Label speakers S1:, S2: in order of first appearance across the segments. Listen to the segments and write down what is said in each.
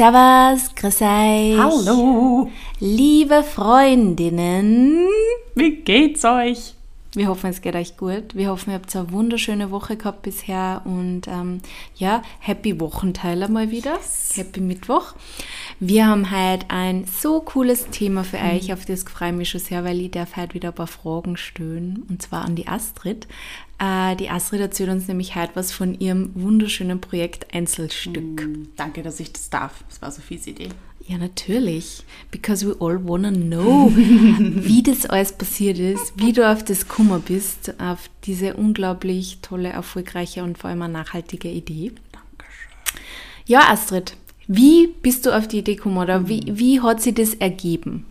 S1: Servus, grüß euch.
S2: Hallo.
S1: Liebe Freundinnen.
S2: Wie geht's euch?
S1: Wir hoffen, es geht euch gut. Wir hoffen, ihr habt eine wunderschöne Woche gehabt bisher und ähm, ja, happy Wochenteiler mal wieder. Happy Mittwoch. Wir haben heute ein so cooles Thema für mhm. euch, auf das freue ich mich schon sehr, weil ich darf heute wieder ein paar Fragen stellen und zwar an die Astrid. Äh, die Astrid erzählt uns nämlich heute was von ihrem wunderschönen Projekt Einzelstück.
S2: Mhm. Danke, dass ich das darf. Das war Sophies Idee.
S1: Ja, natürlich. Because we all wanna know, wie das alles passiert ist, wie du auf das Kummer bist, auf diese unglaublich tolle, erfolgreiche und vor allem nachhaltige Idee.
S2: Dankeschön.
S1: Ja, Astrid, wie bist du auf die Idee gekommen oder wie, wie hat sie das ergeben?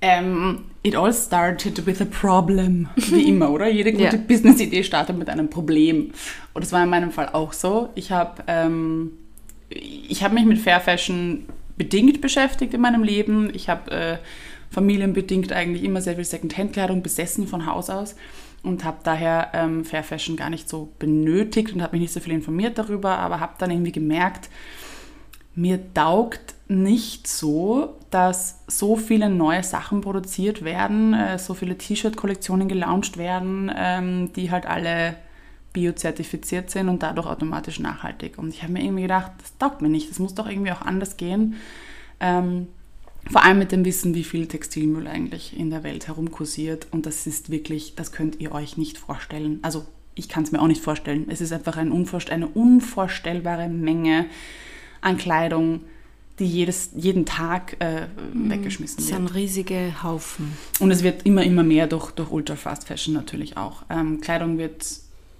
S2: Um, ähm, it all started with a problem, wie immer, oder? Jede gute ja. Business-Idee startet mit einem Problem. Und das war in meinem Fall auch so. Ich habe ähm, hab mich mit Fair Fashion bedingt beschäftigt in meinem Leben. Ich habe äh, familienbedingt eigentlich immer sehr viel Secondhand-Kleidung besessen von Haus aus und habe daher ähm, Fair Fashion gar nicht so benötigt und habe mich nicht so viel informiert darüber, aber habe dann irgendwie gemerkt, mir taugt nicht so, dass so viele neue Sachen produziert werden, äh, so viele T-Shirt-Kollektionen gelauncht werden, ähm, die halt alle biozertifiziert sind und dadurch automatisch nachhaltig. Und ich habe mir irgendwie gedacht, das taugt mir nicht, das muss doch irgendwie auch anders gehen. Ähm, vor allem mit dem Wissen, wie viel Textilmüll eigentlich in der Welt herumkursiert. Und das ist wirklich, das könnt ihr euch nicht vorstellen. Also ich kann es mir auch nicht vorstellen. Es ist einfach ein unvorst eine unvorstellbare Menge an Kleidung, die jedes, jeden Tag äh, mhm. weggeschmissen wird.
S1: Das sind riesige Haufen.
S2: Und es wird immer, immer mehr durch, durch Ultra Fast Fashion natürlich auch. Ähm, Kleidung wird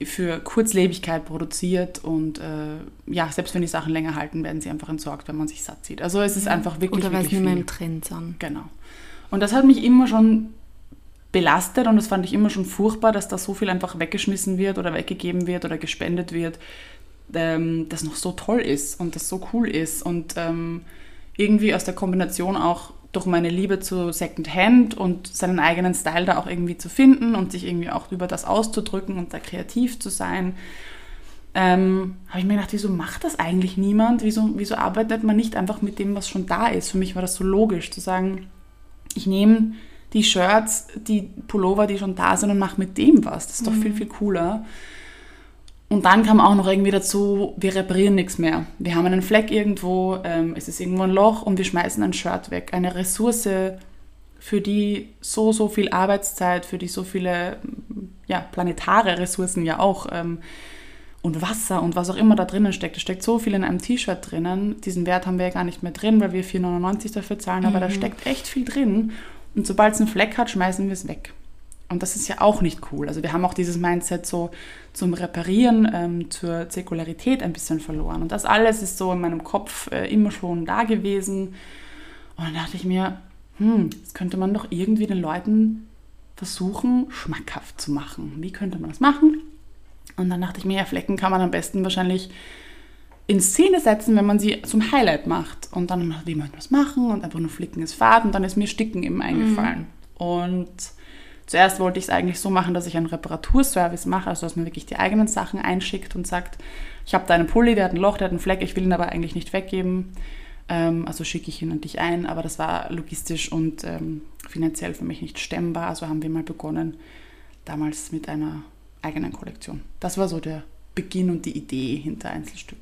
S2: für Kurzlebigkeit produziert und äh, ja, selbst wenn die Sachen länger halten, werden sie einfach entsorgt, wenn man sich satt sieht. Also es ist einfach wirklich
S1: Oder
S2: weil
S1: es nicht mehr im Trend sind.
S2: Genau. Und das hat mich immer schon belastet und das fand ich immer schon furchtbar, dass da so viel einfach weggeschmissen wird oder weggegeben wird oder gespendet wird, ähm, das noch so toll ist und das so cool ist und ähm, irgendwie aus der Kombination auch durch meine Liebe zu Secondhand und seinen eigenen Style da auch irgendwie zu finden und sich irgendwie auch über das auszudrücken und da kreativ zu sein, ähm, habe ich mir gedacht, wieso macht das eigentlich niemand? Wieso, wieso arbeitet man nicht einfach mit dem, was schon da ist? Für mich war das so logisch, zu sagen, ich nehme die Shirts, die Pullover, die schon da sind und mache mit dem was. Das ist doch mhm. viel, viel cooler. Und dann kam auch noch irgendwie dazu, wir reparieren nichts mehr. Wir haben einen Fleck irgendwo, ähm, es ist irgendwo ein Loch und wir schmeißen ein Shirt weg. Eine Ressource, für die so, so viel Arbeitszeit, für die so viele ja, planetare Ressourcen ja auch ähm, und Wasser und was auch immer da drinnen steckt. Es steckt so viel in einem T-Shirt drinnen. Diesen Wert haben wir ja gar nicht mehr drin, weil wir 4,99 dafür zahlen, mhm. aber da mhm. steckt echt viel drin. Und sobald es einen Fleck hat, schmeißen wir es weg. Und das ist ja auch nicht cool. Also wir haben auch dieses Mindset so zum Reparieren, ähm, zur Zirkularität ein bisschen verloren. Und das alles ist so in meinem Kopf äh, immer schon da gewesen. Und dann dachte ich mir, hm, das könnte man doch irgendwie den Leuten versuchen, schmackhaft zu machen. Wie könnte man das machen? Und dann dachte ich mir, ja, Flecken kann man am besten wahrscheinlich in Szene setzen, wenn man sie zum Highlight macht. Und dann, wie man das machen und einfach nur Flicken ist Fahrt. Und dann ist mir Sticken eben eingefallen. Mhm. Und Zuerst wollte ich es eigentlich so machen, dass ich einen Reparaturservice mache, also dass man wirklich die eigenen Sachen einschickt und sagt, ich habe da einen Pulli, der hat ein Loch, der hat einen Fleck, ich will ihn aber eigentlich nicht weggeben. Ähm, also schicke ich ihn an dich ein, aber das war logistisch und ähm, finanziell für mich nicht stemmbar. Also haben wir mal begonnen, damals mit einer eigenen Kollektion. Das war so der Beginn und die Idee hinter Einzelstück.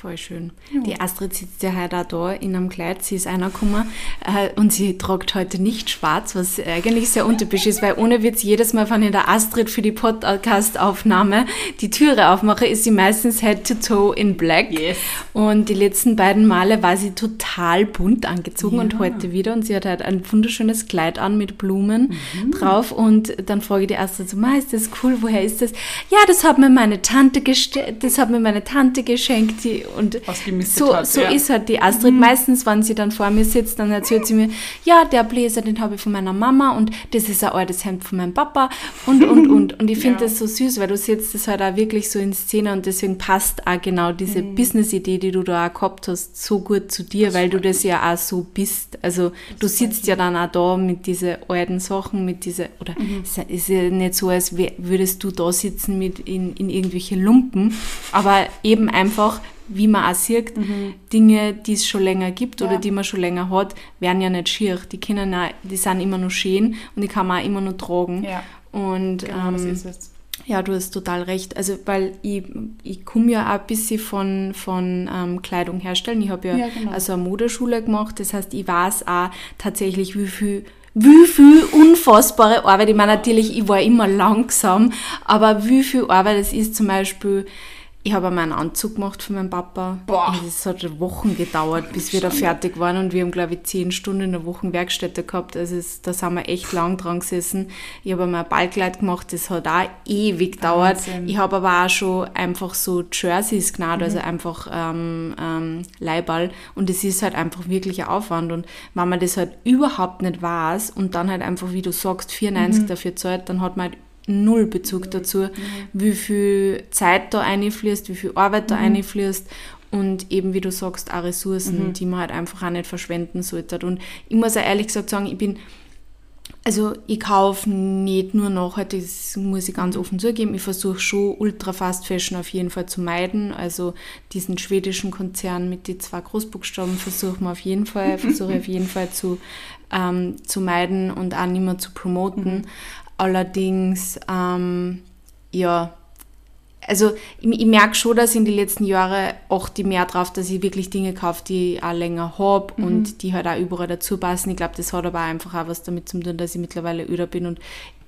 S1: Voll schön. Ja. Die Astrid sitzt ja heute auch da in einem Kleid. Sie ist einer gekommen äh, und sie tragt heute nicht schwarz, was eigentlich sehr untypisch ist, weil ohne Witz jedes Mal, wenn ich der Astrid für die Podcast-Aufnahme die Türe aufmache, ist sie meistens head to toe in black.
S2: Yes.
S1: Und die letzten beiden Male war sie total bunt angezogen ja. und heute wieder. Und sie hat halt ein wunderschönes Kleid an mit Blumen mhm. drauf. Und dann frage ich die Astrid so, Ma, ist das cool? Woher ist das? Ja, das hat mir meine Tante, das hat mir meine Tante geschenkt. Die und so, hat, so ja. ist halt die Astrid. Mhm. Meistens, wenn sie dann vor mir sitzt, dann erzählt sie mir, ja, der Bläser, den habe ich von meiner Mama und das ist ein altes Hemd von meinem Papa und, und, und. Und ich finde ja. das so süß, weil du setzt das halt auch wirklich so in Szene und deswegen passt auch genau diese mhm. Business-Idee, die du da auch gehabt hast, so gut zu dir, das weil du das ja auch so bist. Also das du sitzt ja dann auch da mit diesen alten Sachen, mit dieser, oder mhm. es ist ja nicht so, als würdest du da sitzen mit in, in irgendwelche Lumpen, aber eben einfach wie man auch sieht,
S2: Mhm.
S1: Dinge, die es schon länger gibt oder
S2: Ja.
S1: die man schon länger hat, werden ja nicht schier. Die, können auch, die sind immer noch schön und die kann man auch immer noch tragen.
S2: Ja,
S1: Und
S2: genau,
S1: ähm, ja, du hast total recht. Also, weil ich, ich komme ja auch ein bisschen von, von ähm, Kleidung herstellen. Ich habe ja,
S2: Ja, genau.
S1: also eine Modeschule gemacht. Das heißt, ich weiß auch tatsächlich, wie viel wie viel unfassbare Arbeit, ich meine natürlich, ich war immer langsam, aber wie viel Arbeit es ist zum Beispiel, ich habe einmal einen Anzug gemacht für meinen Papa.
S2: Boah.
S1: Es hat Wochen gedauert, bis wir da fertig waren und wir haben, glaube ich, zehn Stunden in der Woche Werkstätte gehabt. Also es, da sind wir echt lang dran gesessen. Ich habe einmal ein Ballkleid gemacht, das hat auch ewig gedauert.
S2: Wahnsinn.
S1: Ich habe aber auch schon einfach so Jerseys genannt,
S2: Mhm.
S1: also einfach ähm, ähm, Leihball. Und es ist halt einfach wirklich ein Aufwand. Und wenn man das halt überhaupt nicht weiß und dann halt einfach, wie du sagst, 94
S2: Mhm.
S1: dafür zahlt, dann hat man halt null Bezug dazu, wie viel Zeit da einfließt, wie viel Arbeit
S2: Mhm.
S1: da einfließt und eben, wie du sagst, auch Ressourcen, die man halt einfach auch nicht verschwenden sollte. Und ich muss auch ehrlich gesagt sagen, ich bin also ich kaufe nicht nur nachhaltig, das muss ich ganz offen zugeben. Ich versuche schon Ultra Fast Fashion auf jeden Fall zu meiden. Also diesen schwedischen Konzern mit den zwei Großbuchstaben versuche ich auf jeden Fall, versuche auf jeden Fall zu, ähm, zu meiden und auch nicht mehr zu promoten. Allerdings, ähm, ja, also ich, ich merke schon, dass in den letzten Jahren achte ich mehr drauf, dass ich wirklich Dinge kaufe, die ich auch länger habe
S2: Mhm.
S1: und die halt auch überall dazu passen. Ich glaube, das hat aber auch einfach auch was damit zu tun, dass ich mittlerweile öder bin und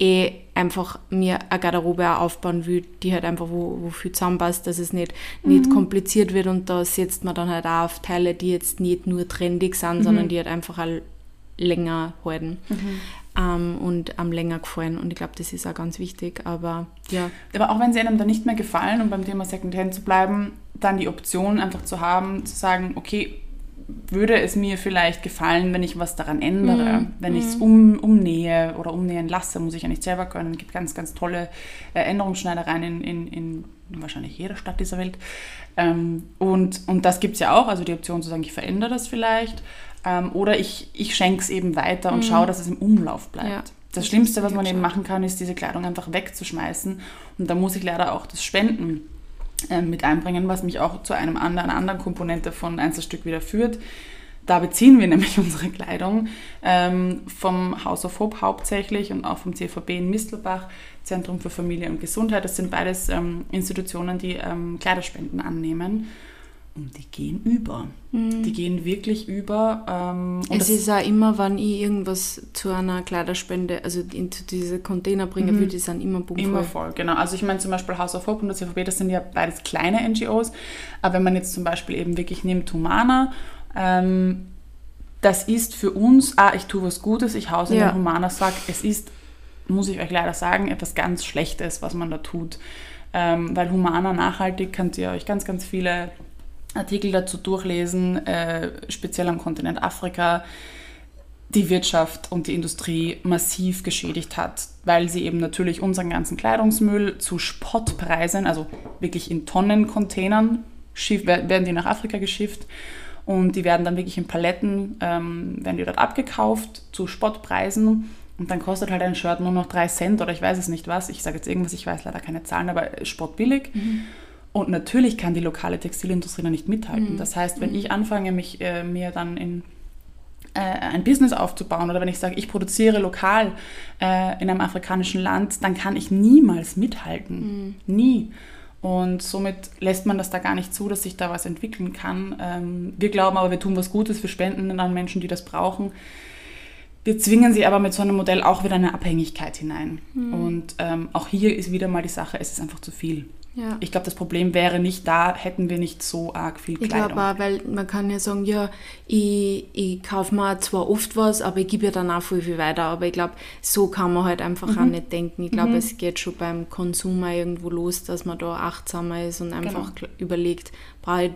S1: eh einfach mir eine Garderobe auch aufbauen will, die halt einfach wo, wo viel zusammenpasst, dass es nicht, nicht
S2: Mhm.
S1: kompliziert wird und da setzt man dann halt auch auf Teile, die jetzt nicht nur trendig sind,
S2: Mhm.
S1: sondern die halt einfach auch länger halten ähm, und am länger gefallen und ich glaube, das ist auch ganz wichtig, aber ja.
S2: Aber auch wenn sie einem dann nicht mehr gefallen, um beim Thema Secondhand zu bleiben, dann die Option einfach zu haben, zu sagen, okay, würde es mir vielleicht gefallen, wenn ich was daran ändere, wenn ich es um, umnähe oder umnähen lasse, muss ich ja nicht selber können. Es gibt ganz, ganz tolle äh, Änderungsschneidereien in, in, in wahrscheinlich jeder Stadt dieser Welt. Ähm, und, und das gibt es ja auch, also die Option zu sagen, ich verändere das vielleicht. Ähm, oder ich, ich schenke es eben weiter und schaue, dass es im Umlauf bleibt.
S1: Ja,
S2: das,
S1: das
S2: Schlimmste, was man eben machen kann, ist diese Kleidung einfach wegzuschmeißen. Und da muss ich leider auch das Spenden ähm, mit einbringen, was mich auch zu einem anderen, einer anderen Komponente von Einzelstück wieder führt. Da beziehen wir nämlich unsere Kleidung ähm, vom House of Hope hauptsächlich und auch vom CVB in Mistelbach, Zentrum für Familie und Gesundheit. Das sind beides ähm, Institutionen, die ähm, Kleiderspenden annehmen. Und die gehen über. Die gehen wirklich über. Ähm, und
S1: es ist auch immer, wenn ich irgendwas zu einer Kleiderspende, also into diese Container bringen will, die sind immer bummvoll.
S2: Immer voll, genau. Also ich meine zum Beispiel House of Hope und das CVB, das sind ja beides kleine NGOs. Aber wenn man jetzt zum Beispiel eben wirklich nimmt Humana, ähm, das ist für uns, ah, ich tue was Gutes, ich hause in
S1: Ja.
S2: den Humana-Sack. Es ist, muss ich euch leider sagen, etwas ganz Schlechtes, was man da tut. Ähm, weil Humana nachhaltig könnt ihr euch ganz, ganz viele Artikel dazu durchlesen, äh, speziell am Kontinent Afrika die Wirtschaft und die Industrie massiv geschädigt hat, weil sie eben natürlich unseren ganzen Kleidungsmüll zu Spottpreisen, also wirklich in Tonnencontainern, werden die nach Afrika geschifft und die werden dann wirklich in Paletten, ähm, werden die dort abgekauft zu Spottpreisen und dann kostet halt ein Shirt nur noch drei Cent oder ich weiß es nicht was, ich sage jetzt irgendwas, ich weiß leider keine Zahlen, aber spottbillig. Und natürlich kann die lokale Textilindustrie da nicht mithalten. Das heißt, wenn ich anfange, mich äh, mir dann in äh, ein Business aufzubauen oder wenn ich sage, ich produziere lokal äh, in einem afrikanischen Land, dann kann ich niemals mithalten. Nie. Und somit lässt man das da gar nicht zu, dass sich da was entwickeln kann. Ähm, wir glauben aber, wir tun was Gutes, wir spenden an Menschen, die das brauchen. Wir zwingen sie aber mit so einem Modell auch wieder in eine Abhängigkeit hinein. Und ähm, auch hier ist wieder mal die Sache, es ist einfach zu viel.
S1: Ja.
S2: Ich glaube, das Problem wäre nicht da, hätten wir nicht so arg viel
S1: Ich
S2: Kleidung.
S1: glaube auch, weil man kann ja sagen, ja, ich, ich kaufe mir zwar oft was, aber ich gebe ja dann auch viel, viel weiter. Aber ich glaube, so kann man halt einfach
S2: Mhm.
S1: auch nicht denken. Ich glaube, es geht schon beim Konsum irgendwo los, dass man da achtsamer ist und einfach
S2: Genau.
S1: überlegt, brauche ich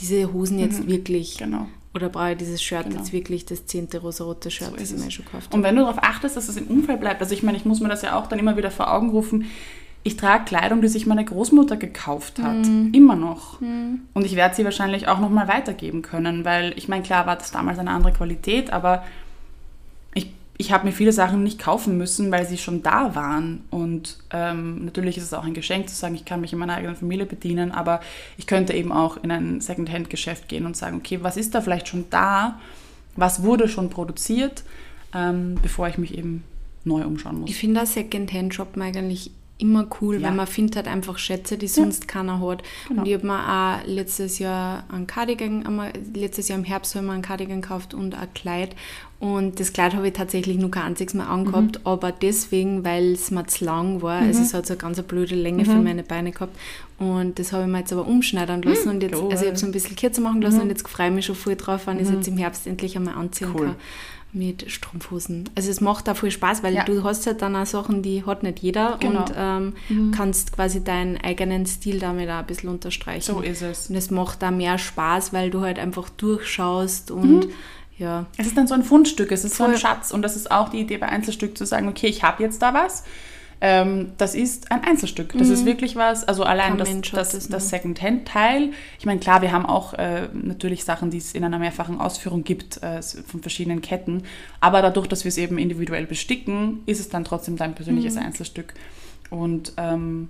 S1: diese Hosen jetzt wirklich
S2: Genau.
S1: Oder brauche ich dieses Shirt
S2: Genau.
S1: jetzt wirklich, das zehnte rosarote Shirt,
S2: So
S1: das ich mir schon gekauft
S2: Und wenn du darauf achtest, dass es im Umfeld bleibt, also ich meine, ich muss mir das ja auch dann immer wieder vor Augen rufen, ich trage Kleidung, die sich meine Großmutter gekauft hat, immer noch. Und ich werde sie wahrscheinlich auch nochmal weitergeben können, weil ich meine, klar war das damals eine andere Qualität, aber ich habe mir viele Sachen nicht kaufen müssen, weil sie schon da waren. Und ähm, natürlich ist es auch ein Geschenk zu sagen, ich kann mich in meiner eigenen Familie bedienen, aber ich könnte eben auch in ein Secondhand-Geschäft gehen und sagen, okay, was ist da vielleicht schon da? Was wurde schon produziert, ähm, bevor ich mich eben neu umschauen muss.
S1: Ich finde Secondhand-Shoppen eigentlich immer cool, ja. weil man findet halt einfach Schätze, die sonst ja. keiner hat. Genau. Und ich habe mir auch letztes Jahr ein Cardigan, letztes Jahr im Herbst habe ich mir ein Cardigan gekauft und ein Kleid. Und das Kleid habe ich tatsächlich nur kein einziges Mal angehabt, mhm. aber deswegen, weil es mir zu lang war. Mhm. Also es hat so eine ganz blöde Länge mhm. für meine Beine gehabt. Und das habe ich mir jetzt aber umschneiden lassen. und jetzt, cool. also ich habe es ein bisschen kürzer machen lassen mhm. und jetzt freue ich mich schon voll drauf, wenn ich es mhm. jetzt im Herbst endlich einmal anziehen cool. kann mit Strumpfhosen. Also es macht auch viel Spaß, weil ja. du hast halt dann auch Sachen, die hat nicht jeder genau. und ähm, mhm. kannst quasi deinen eigenen Stil damit auch ein bisschen unterstreichen.
S2: So ist es.
S1: Und es macht da mehr Spaß, weil du halt einfach durchschaust und mhm. ja.
S2: Es ist dann so ein Fundstück, es ist Voll. so ein Schatz und das ist auch die Idee bei Einzelstück zu sagen, okay, ich habe jetzt da was ähm, das ist ein Einzelstück. Das mhm. ist wirklich was, also allein das, das, das, das Second-Hand-Teil. Ich meine, klar, wir haben auch äh, natürlich Sachen, die es in einer mehrfachen Ausführung gibt, äh, von verschiedenen Ketten. Aber dadurch, dass wir es eben individuell besticken, ist es dann trotzdem dein persönliches mhm. Einzelstück. Und ähm,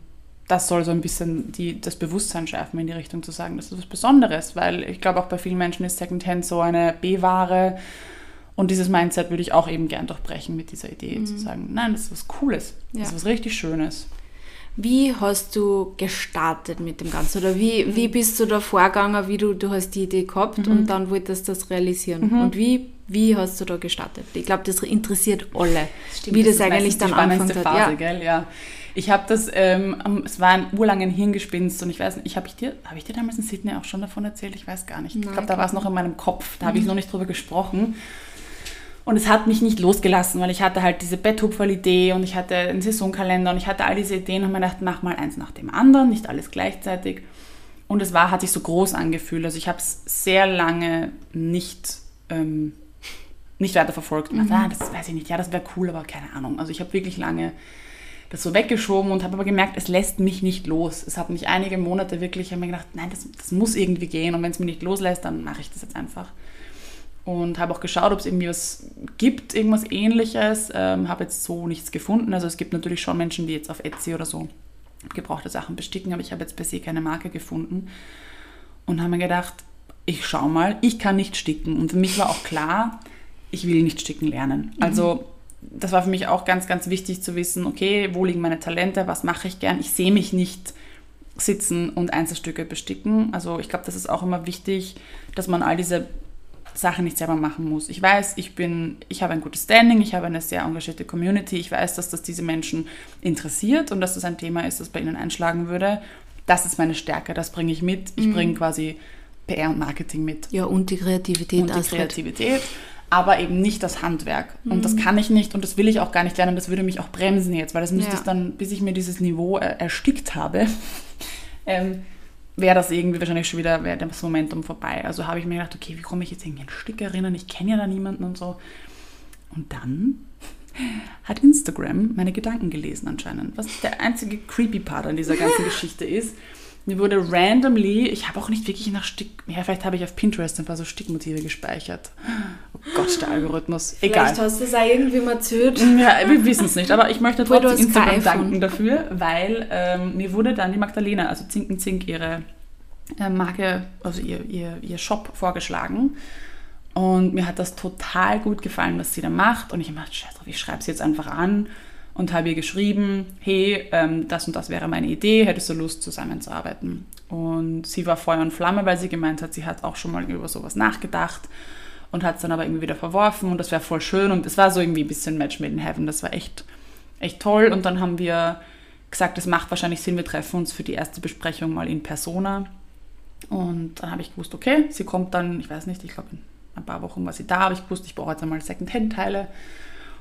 S2: das soll so ein bisschen die, das Bewusstsein schärfen in die Richtung zu sagen, das ist was Besonderes, weil ich glaube auch bei vielen Menschen ist Secondhand so eine B-Ware und dieses Mindset würde ich auch eben gern durchbrechen mit dieser Idee, mhm. zu sagen, nein, das ist was Cooles, ja. das ist was richtig Schönes.
S1: Wie hast du gestartet mit dem Ganzen? Oder wie, wie bist du da vorgegangen, wie du, du hast die Idee gehabt mhm. und dann wolltest du das realisieren? Mhm. Und wie, wie hast du da gestartet? Ich glaube, das interessiert alle, Stimmt, wie das, das eigentlich dann angefangen hat.
S2: Phase, ja. Gell? ja. Ich habe das, ähm, es war ein urlangen Hirngespinst und ich weiß nicht, ich habe ich dir, habe ich dir damals in Sydney auch schon davon erzählt? Ich weiß gar nicht. Nein, ich glaube, da war es noch in meinem Kopf, da habe ich mhm. noch nicht drüber gesprochen. Und es hat mich nicht losgelassen, weil ich hatte halt diese Betthupferl-Idee und ich hatte einen Saisonkalender und ich hatte all diese Ideen und mir gedacht, mach mal eins nach dem anderen, nicht alles gleichzeitig. Und es war, hat sich so groß angefühlt. Also ich habe es sehr lange nicht, ähm, nicht weiter verfolgt. Mhm. ah, das weiß ich nicht, ja, das wäre cool, aber keine Ahnung. Also ich habe wirklich lange das so weggeschoben und habe aber gemerkt, es lässt mich nicht los. Es hat mich einige Monate wirklich, ich habe mir gedacht, nein, das, das muss irgendwie gehen und wenn es mich nicht loslässt, dann mache ich das jetzt einfach und habe auch geschaut, ob es irgendwie was gibt, irgendwas ähnliches. Ähm, habe jetzt so nichts gefunden. Also es gibt natürlich schon Menschen, die jetzt auf Etsy oder so gebrauchte Sachen besticken, aber ich habe jetzt per se keine Marke gefunden. Und habe mir gedacht, ich schau mal, ich kann nicht sticken. Und für mich war auch klar, ich will nicht sticken lernen. Mhm. Also das war für mich auch ganz, ganz wichtig zu wissen, okay, wo liegen meine Talente, was mache ich gern. Ich sehe mich nicht sitzen und Einzelstücke besticken. Also ich glaube, das ist auch immer wichtig, dass man all diese Sachen nicht selber machen muss. Ich weiß, ich bin, ich habe ein gutes Standing, ich habe eine sehr engagierte Community, ich weiß, dass das diese Menschen interessiert und dass das ein Thema ist, das bei ihnen einschlagen würde. Das ist meine Stärke, das bringe ich mit. Ich mhm. bringe quasi PR und Marketing mit.
S1: Ja, und die Kreativität.
S2: Und die Kreativität, aber eben nicht das Handwerk. Mhm. Und das mhm. kann ich nicht und das will ich auch gar nicht lernen. Das würde mich auch bremsen jetzt, weil das müsste ja. ich dann, bis ich mir dieses Niveau erstickt habe, ähm, wäre das irgendwie wahrscheinlich schon wieder, wäre das Momentum vorbei. Also habe ich mir gedacht, okay, wie komme ich jetzt irgendwie an Stickerinnen? Ich kenne ja da niemanden und so. Und dann hat Instagram meine Gedanken gelesen anscheinend, was der einzige creepy Part an dieser ganzen Geschichte ist. Mir wurde randomly, ich habe auch nicht wirklich nach Stick, ja, vielleicht habe ich auf Pinterest ein paar so Stickmotive gespeichert. Oh Gott, der Algorithmus. Egal.
S1: Vielleicht hast du es auch irgendwie mal erzählt.
S2: Ja, wir wissen es nicht, aber ich möchte trotzdem Instagram danken dafür, weil ähm, mir wurde dann die Magdalena, also Zinken Zink, ihre äh, Marke, also ihr, ihr, ihr Shop vorgeschlagen. Und mir hat das total gut gefallen, was sie da macht. Und ich habe gedacht, scheiße, ich schreibe sie jetzt einfach an und habe ihr geschrieben, hey, ähm, das und das wäre meine Idee, hättest du Lust zusammenzuarbeiten? Und sie war Feuer und Flamme, weil sie gemeint hat, sie hat auch schon mal über sowas nachgedacht und hat es dann aber irgendwie wieder verworfen und das wäre voll schön und es war so irgendwie ein bisschen Match made in heaven, das war echt, echt toll und dann haben wir gesagt, es macht wahrscheinlich Sinn, wir treffen uns für die erste Besprechung mal in Persona. Und dann habe ich gewusst, okay, sie kommt dann, ich weiß nicht, ich glaube in ein paar Wochen war sie da, habe ich gewusst, ich brauche jetzt einmal Second-Hand-Teile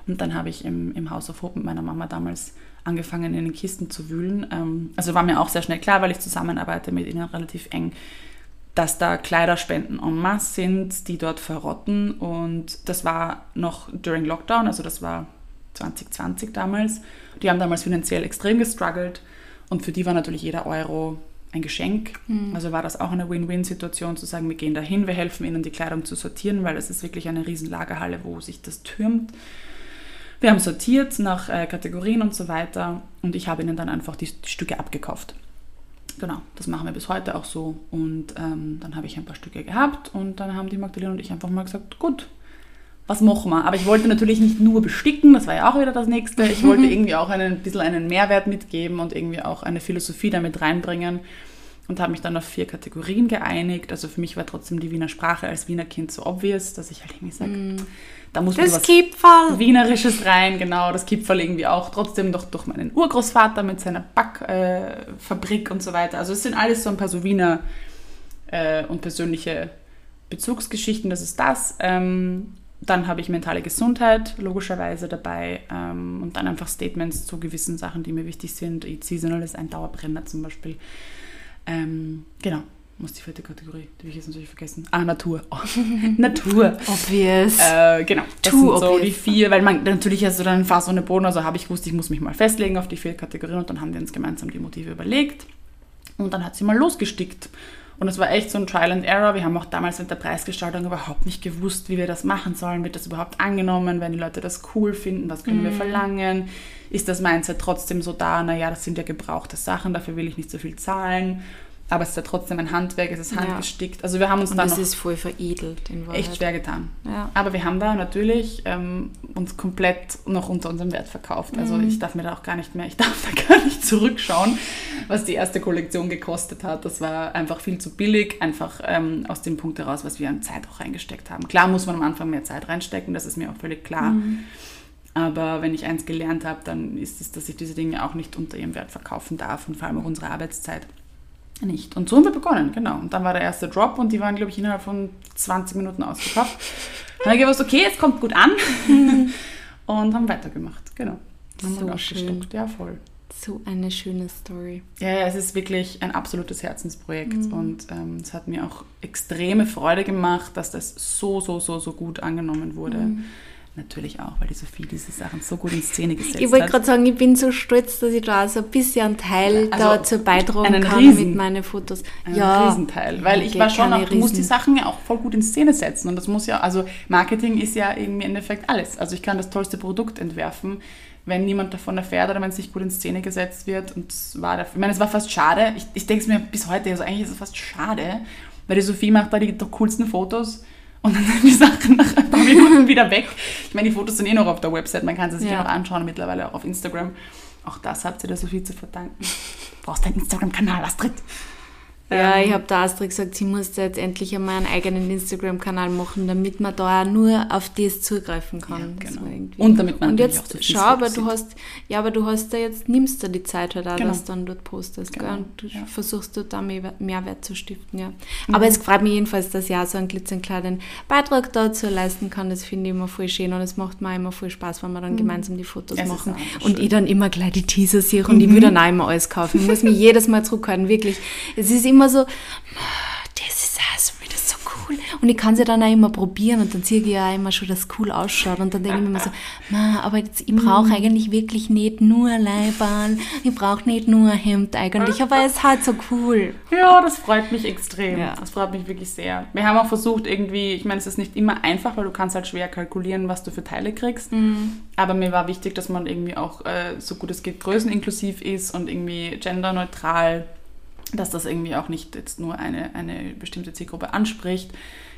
S2: und dann habe ich im, im House of Hope mit meiner Mama damals angefangen, in den Kisten zu wühlen. Ähm, also war mir auch sehr schnell klar, weil ich zusammenarbeite mit ihnen relativ eng, dass da Kleiderspenden en masse sind, die dort verrotten. Und das war noch during Lockdown, also das war 2020 damals. Die haben damals finanziell extrem gestruggelt und für die war natürlich jeder Euro ein Geschenk. Mhm. Also war das auch eine Win-Win-Situation zu sagen, wir gehen dahin, wir helfen ihnen, die Kleidung zu sortieren, weil es ist wirklich eine riesen Lagerhalle, wo sich das türmt. Wir haben sortiert nach äh, Kategorien und so weiter und ich habe ihnen dann einfach die, die, Stücke abgekauft. Genau, das machen wir bis heute auch so. Und ähm, dann habe ich ein paar Stücke gehabt und dann haben die Magdalena und ich einfach mal gesagt, gut, was machen wir? Aber ich wollte natürlich nicht nur besticken, das war ja auch wieder das nächste. Ich wollte irgendwie auch einen, ein bisschen einen Mehrwert mitgeben und irgendwie auch eine Philosophie damit reinbringen und habe mich dann auf vier Kategorien geeinigt. Also für mich war trotzdem die Wiener Sprache als Wiener Kind so obvious, dass ich halt irgendwie sage, mm. da muss das was
S1: Kipferl.
S2: Wienerisches rein, genau, das Kipferl irgendwie auch trotzdem doch durch meinen Urgroßvater mit seiner Backfabrik äh, und so weiter. Also es sind alles so ein paar so Wiener äh, und persönliche Bezugsgeschichten, das ist das. Ähm, dann habe ich mentale Gesundheit logischerweise dabei ähm, und dann einfach Statements zu gewissen Sachen, die mir wichtig sind. Seasonal ist ein Dauerbrenner zum Beispiel. Ähm, genau, muss die vierte Kategorie, die habe ich jetzt natürlich vergessen. Ah, Natur. Oh. Natur.
S1: Obvious.
S2: Äh, genau, das Too sind so obvious. die vier, weil man natürlich hast du dann fast ohne Boden, also habe ich gewusst, ich muss mich mal festlegen auf die vier Kategorien und dann haben wir uns gemeinsam die Motive überlegt und dann hat sie mal losgestickt. Und es war echt so ein Trial and Error. Wir haben auch damals mit der Preisgestaltung überhaupt nicht gewusst, wie wir das machen sollen. Wird das überhaupt angenommen? Wenn die Leute das cool finden, was können mm. wir mhm. verlangen? Ist das Mindset trotzdem so da? Naja, das sind ja gebrauchte Sachen, dafür will ich nicht so viel zahlen aber es ist ja trotzdem ein Handwerk, es ist handgestickt. Ja. Also wir haben uns
S1: und
S2: dann
S1: das ist voll veredelt
S2: in Echt schwer getan. Ja. Aber wir haben da natürlich ähm, uns komplett noch unter unserem Wert verkauft. Also mhm. ich darf mir da auch gar nicht mehr, ich darf da gar nicht zurückschauen, was die erste Kollektion gekostet hat. Das war einfach viel zu billig, einfach ähm, aus dem Punkt heraus, was wir an Zeit auch reingesteckt haben. Klar muss man am Anfang mehr Zeit reinstecken, das ist mir auch völlig klar. Mhm. Aber wenn ich eins gelernt habe, dann ist es, dass ich diese Dinge auch nicht unter ihrem Wert verkaufen darf und vor allem auch unsere Arbeitszeit nicht. Und so haben wir begonnen, genau. Und dann war der erste Drop und die waren, glaube ich, innerhalb von 20 Minuten ausgekauft. Dann habe ich gewusst, okay, es kommt gut an. und haben weitergemacht, genau. Haben
S1: so schön.
S2: Ja, voll.
S1: So eine schöne Story.
S2: Ja, ja, es ist wirklich ein absolutes Herzensprojekt mhm. und ähm, es hat mir auch extreme Freude gemacht, dass das so, so, so, so gut angenommen wurde. Mhm natürlich auch, weil die Sophie diese Sachen so gut in Szene gesetzt hat.
S1: Ich wollte gerade sagen, ich bin so stolz, dass ich da so ein bisschen einen Teil also dazu beitragen kann
S2: Riesen,
S1: mit meinen Fotos.
S2: Einen ja, Riesenteil, weil ich war schon auch, du musst die Sachen ja auch voll gut in Szene setzen und das muss ja, also Marketing ist ja im Endeffekt alles. Also ich kann das tollste Produkt entwerfen, wenn niemand davon erfährt oder wenn es nicht gut in Szene gesetzt wird und es war, der, ich meine, es war fast schade, ich, ich denke es mir bis heute, also eigentlich ist es fast schade, weil die Sophie macht da die coolsten Fotos und dann sind die Sachen nach ein paar Minuten wieder weg. Ich meine, die Fotos sind eh noch auf der Website, man kann sie sich ja noch anschauen, mittlerweile auch auf Instagram. Auch das habt ihr der Sophie zu verdanken. Du brauchst deinen Instagram-Kanal, Astrid.
S1: Ja, ähm, ich habe da Astrid gesagt, sie muss jetzt endlich einmal einen eigenen Instagram-Kanal machen, damit man da nur auf das zugreifen kann.
S2: Ja, genau. Und damit man
S1: Und jetzt so schau, aber du hast, ja, aber du hast da jetzt, nimmst du die Zeit halt auch, genau. dass du dann dort postest. Genau. Gell? Und du ja. versuchst dort da mehr Mehrwert zu stiften, ja. Mhm. Aber es freut mich jedenfalls, dass auch so einen glitzernkleinen Beitrag dazu leisten kann. Das finde ich immer voll schön und es macht mir immer voll Spaß, wenn wir dann mhm. gemeinsam die Fotos es machen. Und ich dann immer gleich die Teaser sehe und mhm. ich will dann auch immer alles kaufen. Ich muss mich jedes Mal zurückhalten, wirklich. Es ist immer immer so, das ist also wieder so cool. Und ich kann sie dann auch immer probieren und dann sehe ich ja immer schon, dass es cool ausschaut. Und dann denke ich mir immer so, aber jetzt, ich brauche mhm. eigentlich wirklich nicht nur Leibern, ich brauche nicht nur Hemd eigentlich, aber es ist halt so cool.
S2: Ja, das freut mich extrem. Ja. Das freut mich wirklich sehr. Wir haben auch versucht irgendwie, ich meine, es ist nicht immer einfach, weil du kannst halt schwer kalkulieren, was du für Teile kriegst. Mhm. Aber mir war wichtig, dass man irgendwie auch, äh, so gut es geht, größeninklusiv ist und irgendwie genderneutral dass das irgendwie auch nicht jetzt nur eine, eine bestimmte Zielgruppe anspricht.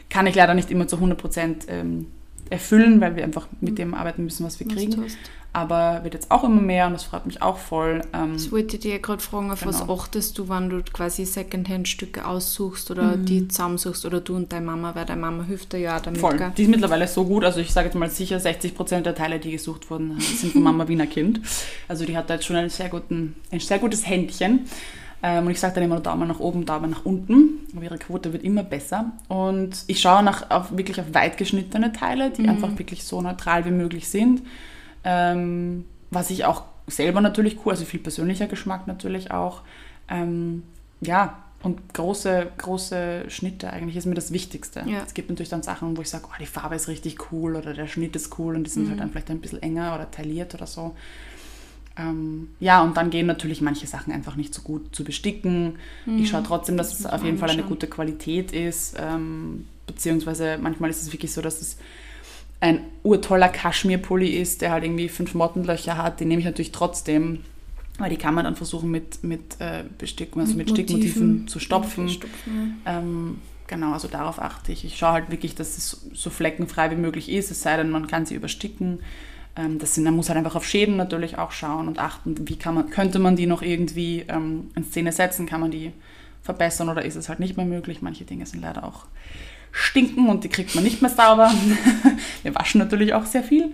S2: Kann ich leider nicht immer zu 100 Prozent ähm, erfüllen, weil wir einfach mit mhm. dem arbeiten müssen, was wir kriegen. Aber wird jetzt auch immer mehr und das freut mich auch voll.
S1: Ähm, ich wollte dir gerade fragen, auf genau. was achtest du, wenn du quasi Secondhand-Stücke aussuchst oder mhm. die zusammensuchst oder du und deine Mama, weil deine Mama hilft dir ja damit.
S2: Voll. Die ist mittlerweile so gut, also ich sage jetzt mal sicher 60 Prozent der Teile, die gesucht wurden, sind von Mama Wiener Kind. Also die hat da jetzt schon einen sehr guten, ein sehr gutes Händchen. Ähm, und ich sage dann immer Daumen nach oben, Daumen nach unten. Aber ihre Quote wird immer besser. Und ich schaue nach, auf, wirklich auf weit geschnittene Teile, die mhm. einfach wirklich so neutral wie möglich sind. Ähm, was ich auch selber natürlich cool, also viel persönlicher Geschmack natürlich auch. Ähm, ja, und große, große Schnitte eigentlich ist mir das Wichtigste. Ja. Es gibt natürlich dann Sachen, wo ich sage, oh, die Farbe ist richtig cool oder der Schnitt ist cool und die sind halt mhm. halt dann vielleicht ein bisschen enger oder tailliert oder so. Ähm, ja, und dann gehen natürlich manche Sachen einfach nicht so gut zu besticken. Mhm. Ich schaue trotzdem, dass das es auf jeden Fall eine gute Qualität ist. Ähm, beziehungsweise manchmal ist es wirklich so, dass es ein urtoller Kaschmirpulli ist, der halt irgendwie fünf Mottenlöcher hat, den nehme ich natürlich trotzdem, weil die kann man dann versuchen mit, mit, äh, Bestick, also mit, mit Stickmotiven zu stopfen. stopfen ja. ähm, genau, also darauf achte ich. Ich schaue halt wirklich, dass es so fleckenfrei wie möglich ist, es sei denn, man kann sie übersticken. Ähm, das sind, man muss halt einfach auf Schäden natürlich auch schauen und achten, wie kann man, könnte man die noch irgendwie ähm, in Szene setzen, kann man die verbessern oder ist es halt nicht mehr möglich. Manche Dinge sind leider auch stinken und die kriegt man nicht mehr sauber. Wir waschen natürlich auch sehr viel.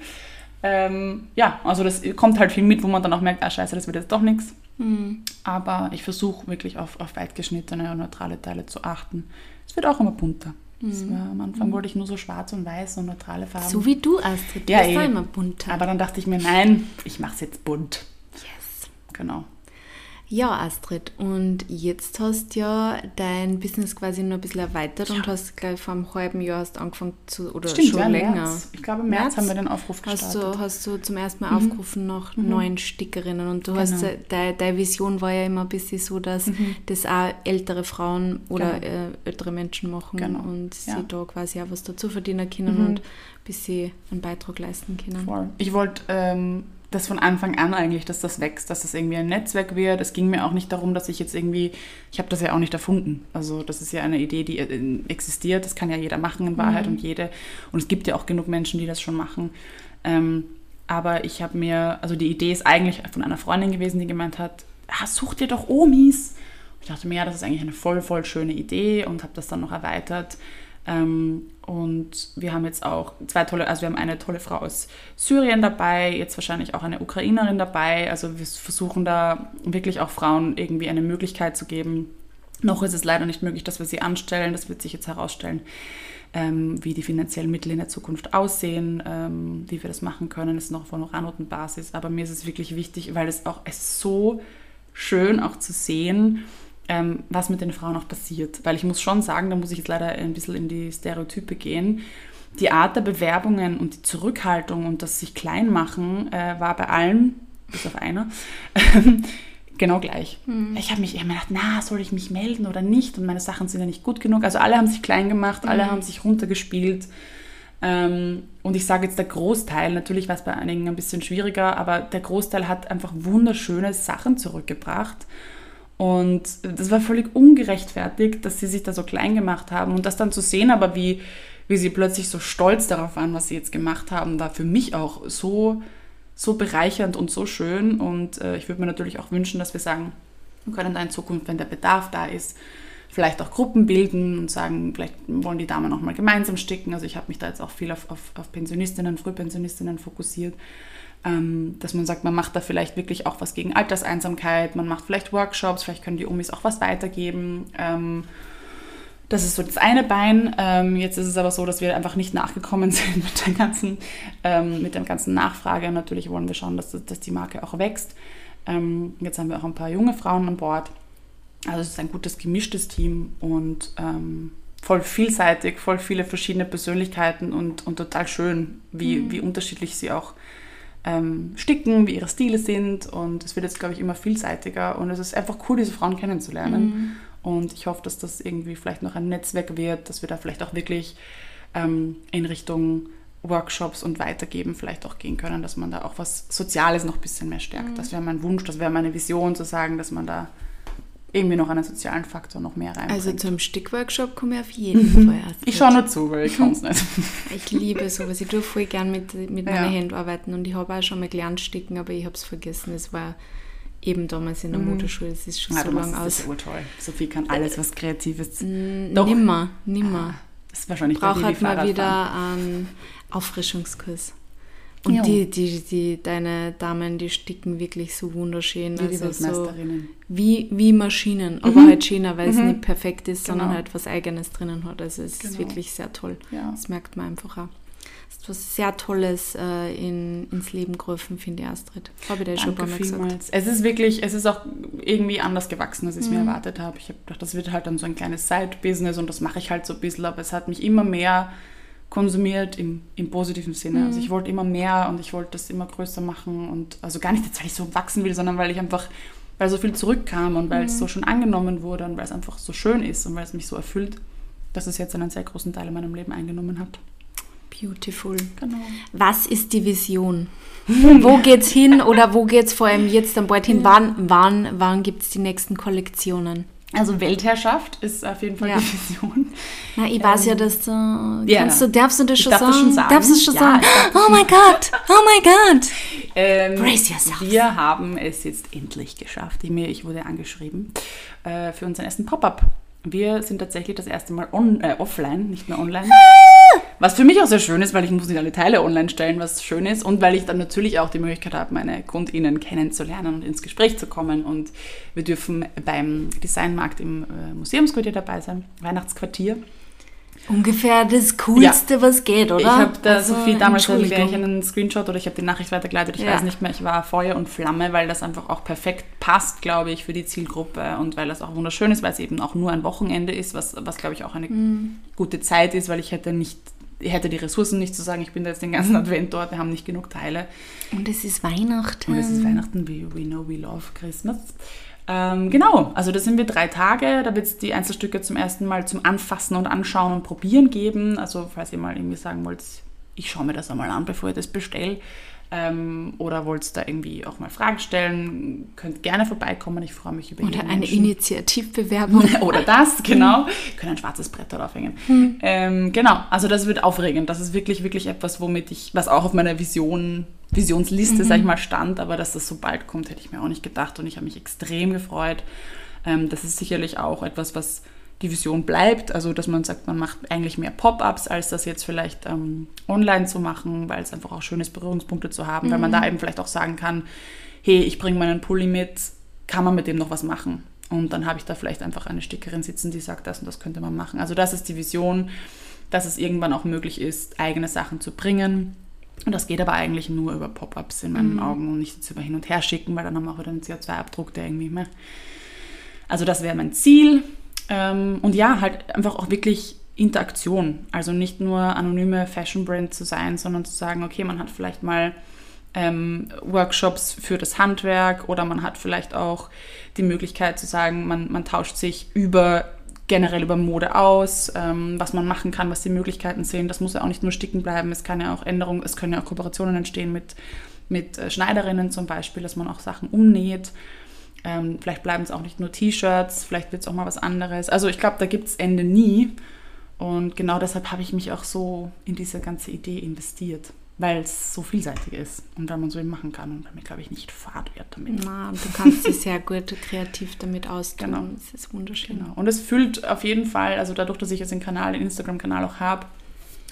S2: Ähm, ja, also das kommt halt viel mit, wo man dann auch merkt, ah scheiße, das wird jetzt doch nichts. Mhm. Aber ich versuche wirklich auf, auf weit geschnittene und neutrale Teile zu achten. Es wird auch immer bunter. Mhm. War, am Anfang mhm. wollte ich nur so schwarz und weiß und neutrale Farben.
S1: So wie du, Astrid.
S2: Du ja, bist eh. immer bunter. Aber dann dachte ich mir, nein, ich mache es jetzt bunt. Yes. Genau.
S1: Ja, Astrid, und jetzt hast du ja dein Business quasi noch ein bisschen erweitert ja. und hast gleich vor einem halben Jahr hast angefangen zu, oder
S2: Stimmt, schon ja, länger. März. Ich glaube, im März, März, haben wir den Aufruf
S1: gestartet. Hast du, hast du zum ersten Mal mhm. aufgerufen nach mhm. neuen Stickerinnen und du genau. hast, deine, deine Vision war ja immer ein bisschen so, dass mhm. das auch ältere Frauen oder genau. äh, ältere Menschen machen genau. und sie ja. da quasi auch was dazu verdienen können mhm. und ein bisschen einen Beitrag leisten können.
S2: Voll. Ich wollte ähm, das von Anfang an eigentlich, dass das wächst, dass das irgendwie ein Netzwerk wird. Es ging mir auch nicht darum, dass ich jetzt irgendwie, ich habe das ja auch nicht erfunden. Also das ist ja eine Idee, die äh, existiert. Das kann ja jeder machen in Wahrheit mhm. und jede. Und es gibt ja auch genug Menschen, die das schon machen. Ähm, aber ich habe mir, also die Idee ist eigentlich von einer Freundin gewesen, die gemeint hat, ah, such dir doch Omis. Ich dachte mir, ja, das ist eigentlich eine voll, voll schöne Idee und habe das dann noch erweitert. Ähm, und wir haben jetzt auch zwei tolle, also wir haben eine tolle Frau aus Syrien dabei, jetzt wahrscheinlich auch eine Ukrainerin dabei. Also wir versuchen da wirklich auch Frauen irgendwie eine Möglichkeit zu geben. Noch ist es leider nicht möglich, dass wir sie anstellen. Das wird sich jetzt herausstellen, ähm, wie die finanziellen Mittel in der Zukunft aussehen, ähm, wie wir das machen können. Das ist noch auf Honorarnotenbasis. Aber mir ist es wirklich wichtig, weil es auch es ist so schön auch zu sehen, ähm, was mit den Frauen auch passiert. Weil ich muss schon sagen, da muss ich jetzt leider ein bisschen in die Stereotype gehen. Die Art der Bewerbungen und die Zurückhaltung und das sich klein machen äh, war bei allen, bis auf einer, genau gleich. Mhm. Ich habe mich immer gedacht, na, soll ich mich melden oder nicht? Und meine Sachen sind ja nicht gut genug. Also alle haben sich klein gemacht, alle mhm. haben sich runtergespielt. Ähm, und ich sage jetzt der Großteil, natürlich war es bei einigen ein bisschen schwieriger, aber der Großteil hat einfach wunderschöne Sachen zurückgebracht. Und das war völlig ungerechtfertigt, dass sie sich da so klein gemacht haben. Und das dann zu sehen, aber wie, wie sie plötzlich so stolz darauf waren, was sie jetzt gemacht haben, war für mich auch so, so bereichernd und so schön. Und äh, ich würde mir natürlich auch wünschen, dass wir sagen, wir können da in Zukunft, wenn der Bedarf da ist, vielleicht auch Gruppen bilden und sagen, vielleicht wollen die Damen auch mal gemeinsam sticken. Also ich habe mich da jetzt auch viel auf, auf, auf Pensionistinnen, Frühpensionistinnen fokussiert dass man sagt, man macht da vielleicht wirklich auch was gegen Alterseinsamkeit, man macht vielleicht Workshops, vielleicht können die Umis auch was weitergeben. Ähm, das ist so das eine Bein. Ähm, jetzt ist es aber so, dass wir einfach nicht nachgekommen sind mit der ganzen, ähm, mit der ganzen Nachfrage. Natürlich wollen wir schauen, dass, dass die Marke auch wächst. Ähm, jetzt haben wir auch ein paar junge Frauen an Bord. Also es ist ein gutes gemischtes Team und ähm, voll vielseitig, voll viele verschiedene Persönlichkeiten und, und total schön, wie, mhm. wie unterschiedlich sie auch ähm, sticken, wie ihre Stile sind. Und es wird jetzt, glaube ich, immer vielseitiger. Und es ist einfach cool, diese Frauen kennenzulernen. Mhm. Und ich hoffe, dass das irgendwie vielleicht noch ein Netzwerk wird, dass wir da vielleicht auch wirklich ähm, in Richtung Workshops und Weitergeben vielleicht auch gehen können, dass man da auch was Soziales noch ein bisschen mehr stärkt. Mhm. Das wäre mein Wunsch, das wäre meine Vision, zu sagen, dass man da irgendwie noch einen sozialen Faktor noch mehr rein.
S1: Also zum Stickworkshop komme ich auf jeden Fall.
S2: Erst ich schaue nur zu, weil ich kann es nicht.
S1: ich liebe sowas. Ich tue voll gern mit, mit ja. meinen Händen arbeiten und ich habe auch schon mal gelernt sticken, aber ich habe es vergessen. Es war eben damals in der mhm. Motorschule. Das ist schon ja, so lange aus. Das
S2: ist toll. Sophie kann alles, was Kreatives.
S1: Doch. Nimmer, nimmer. Ah,
S2: das ist wahrscheinlich
S1: Braucht halt mal wieder einen Auffrischungskurs. Und die, die, die, deine Damen, die sticken wirklich so wunderschön. Wie also so wie, wie Maschinen, mhm. aber halt schöner, weil mhm. es nicht perfekt ist, genau. sondern halt was Eigenes drinnen hat. Also es genau. ist wirklich sehr toll. Ja. Das merkt man einfach auch. Es ist was sehr Tolles äh, in, ins Leben gerufen, finde ich, Astrid.
S2: Habe ich dir schon Mal gesagt. Es ist wirklich, es ist auch irgendwie anders gewachsen, als ich es mhm. mir erwartet habe. Ich habe gedacht, das wird halt dann so ein kleines Side-Business und das mache ich halt so ein bisschen, aber es hat mich immer mehr konsumiert im, im positiven Sinne. Mhm. Also ich wollte immer mehr und ich wollte das immer größer machen und also gar nicht jetzt, weil ich so wachsen will, sondern weil ich einfach, weil so viel zurückkam und weil mhm. es so schon angenommen wurde und weil es einfach so schön ist und weil es mich so erfüllt, dass es jetzt einen sehr großen Teil in meinem Leben eingenommen hat.
S1: Beautiful.
S2: Genau.
S1: Was ist die Vision? wo geht's hin oder wo geht's vor allem jetzt dann bald hin? Wann, wann, wann gibt es die nächsten Kollektionen?
S2: Also Weltherrschaft ist auf jeden Fall
S1: Ja.
S2: die Vision.
S1: Na, ich weiß ja, dass du,
S2: ja.
S1: kannst du, darfst du das schon
S2: darf
S1: sagen?
S2: das schon sagen.
S1: Darfst du es schon
S2: Ja,
S1: sagen? Oh mein Gott, oh mein Gott.
S2: Ähm,
S1: Brace yourselves.
S2: Wir haben es jetzt endlich geschafft. Ich, mir, ich wurde angeschrieben äh, für unseren ersten Pop-up. Wir sind tatsächlich das erste Mal on, äh, offline, nicht mehr online. Was für mich auch sehr schön ist, weil ich muss nicht alle Teile online stellen, was schön ist. Und weil ich dann natürlich auch die Möglichkeit habe, meine KundInnen kennenzulernen und ins Gespräch zu kommen. Und wir dürfen beim Designmarkt im äh, Museumsquartier dabei sein, Weihnachtsquartier.
S1: Ungefähr das Coolste, was geht, oder?
S2: Ich habe da
S1: Also,
S2: Sophie damals schon
S1: Entschuldigung.
S2: gleich einen Screenshot oder ich habe die Nachricht weitergeleitet, ich
S1: Ja.
S2: weiß nicht mehr, ich war Feuer und Flamme, weil das einfach auch perfekt passt, glaube ich, für die Zielgruppe und weil das auch wunderschön ist, weil es eben auch nur ein Wochenende ist, was, was glaube ich auch eine
S1: Mhm.
S2: gute Zeit ist, weil ich hätte nicht, ich hätte die Ressourcen nicht zu sagen, ich bin da jetzt den ganzen Advent dort, wir haben nicht genug Teile.
S1: Und es ist Weihnachten.
S2: Und es ist Weihnachten, we, we know we love Christmas. Ähm, genau, also da sind wir drei Tage. Da wird es die Einzelstücke zum ersten Mal zum Anfassen und Anschauen und Probieren geben. Also falls ihr mal irgendwie sagen wollt, ich schaue mir das einmal an, bevor ich das bestelle. Ähm, oder wollt da irgendwie auch mal Fragen stellen, könnt gerne vorbeikommen. Ich freue mich über
S1: Oder eine
S2: Menschen.
S1: Initiativbewerbung.
S2: Oder das, genau. Können ein schwarzes Brett dort aufhängen. Ähm, genau, also das wird aufregend. Das ist wirklich, wirklich etwas, womit ich, was auch auf meiner Vision, Visionsliste, sag ich mal, stand, aber dass das so bald kommt, hätte ich mir auch nicht gedacht und ich habe mich extrem gefreut. Ähm, das ist sicherlich auch etwas, was die Vision bleibt, also dass man sagt, man macht eigentlich mehr Pop-ups, als das jetzt vielleicht ähm, online zu machen, weil es einfach auch schön ist, Berührungspunkte zu haben, weil man da eben vielleicht auch sagen kann, hey, ich bringe meinen Pulli mit, kann man mit dem noch was machen? Und dann habe ich da vielleicht einfach eine Stickerin sitzen, die sagt, das und das könnte man machen. Also das ist die Vision, dass es irgendwann auch möglich ist, eigene Sachen zu bringen. Und das geht aber eigentlich nur über Pop-ups in meinen Augen und nicht jetzt über hin und her schicken, weil dann haben wir auch wieder einen CO2-Abdruck, der irgendwie mehr. Also das wäre mein Ziel. Ähm, und ja, halt einfach auch wirklich Interaktion. Also nicht nur anonyme Fashion Brand zu sein, sondern zu sagen, okay, man hat vielleicht mal ähm, Workshops für das Handwerk oder man hat vielleicht auch die Möglichkeit zu sagen, man, man tauscht sich über generell über Mode aus, ähm, was man machen kann, was die Möglichkeiten sind. Das muss ja auch nicht nur sticken bleiben, es kann ja auch Änderungen, es können ja auch Kooperationen entstehen mit, mit äh, Schneiderinnen zum Beispiel, dass man auch Sachen umnäht. Ähm, vielleicht bleiben es auch nicht nur T-Shirts, vielleicht wird es auch mal was anderes. Also ich glaube, da gibt es Ende nie. Und genau deshalb habe ich mich auch so in diese ganze Idee investiert, weil es so vielseitig ist und weil man so eben machen kann und weil mir, glaube ich, nicht fad wird damit.
S1: Na, und du kannst dich sehr gut kreativ damit austun.
S2: Genau.
S1: Es ist wunderschön.
S2: Genau. Und es füllt auf jeden Fall, also dadurch, dass ich jetzt den Kanal, den Instagram-Kanal auch habe,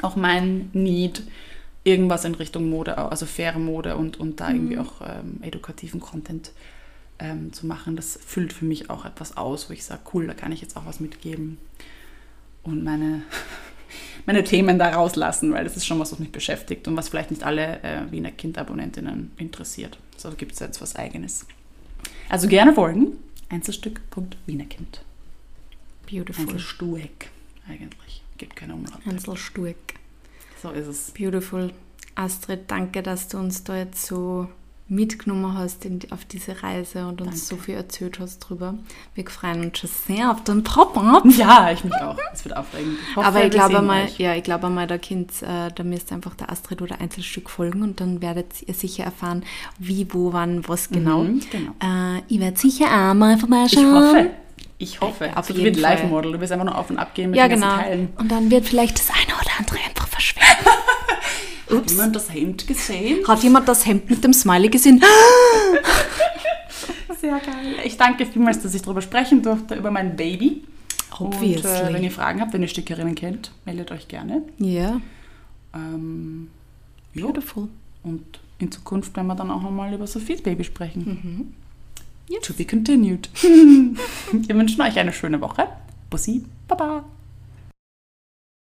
S2: auch mein Need, irgendwas in Richtung Mode, also faire Mode und, und da irgendwie auch ähm, edukativen Content ähm, zu machen. Das füllt für mich auch etwas aus, wo ich sage, cool, da kann ich jetzt auch was mitgeben und meine, meine Themen da rauslassen, weil das ist schon was, was mich beschäftigt und was vielleicht nicht alle äh, Wiener Kind-Abonnentinnen interessiert. So gibt es jetzt was Eigenes. Also gerne folgen. Einzelstück.wienerkind.
S1: Beautiful.
S2: Hansel Stueck eigentlich. Gibt keine Umlaute.
S1: Hansel Sturk.
S2: So ist es.
S1: Beautiful. Astrid, danke, dass du uns da jetzt so mitgenommen hast in, auf diese Reise und uns
S2: Danke.
S1: so viel erzählt hast drüber. Wir freuen uns schon sehr auf den Pop-Up.
S2: Ja, ich mich auch. Es wird aufregend. Ich hoffe,
S1: Aber ich glaube
S2: sehen
S1: mal,
S2: euch.
S1: ja, ich glaube mal, da Kind, äh, da müsst ihr einfach der Astrid oder Einzelstück folgen und dann werdet ihr sicher erfahren, wie, wo, wann, was genau.
S2: Mhm, genau.
S1: Äh, ich werde sicher auch mal
S2: Ich
S1: vorbeischauen.
S2: hoffe. Ich hoffe.
S1: Auf
S2: so wie
S1: Fall.
S2: Live-Model. Du wirst einfach nur auf und ab gehen mit
S1: Ja,
S2: den
S1: genau.
S2: Teilen.
S1: Und dann wird vielleicht das eine oder andere einfach verschwinden.
S2: Hat jemand das Hemd gesehen?
S1: Hat jemand das Hemd mit dem Smiley gesehen?
S2: Sehr geil. Ich danke vielmals, dass ich darüber sprechen durfte, über mein Baby. Und äh,
S1: Obviously.
S2: wenn ihr Fragen habt, wenn ihr Stickerinnen kennt, meldet euch gerne.
S1: Ja,
S2: Ähm, ja.
S1: beautiful.
S2: Und in Zukunft werden wir dann auch nochmal über Sophies Baby sprechen.
S1: Mhm. Yes.
S2: To be continued. wir wünschen euch eine schöne Woche. Bussi, Baba.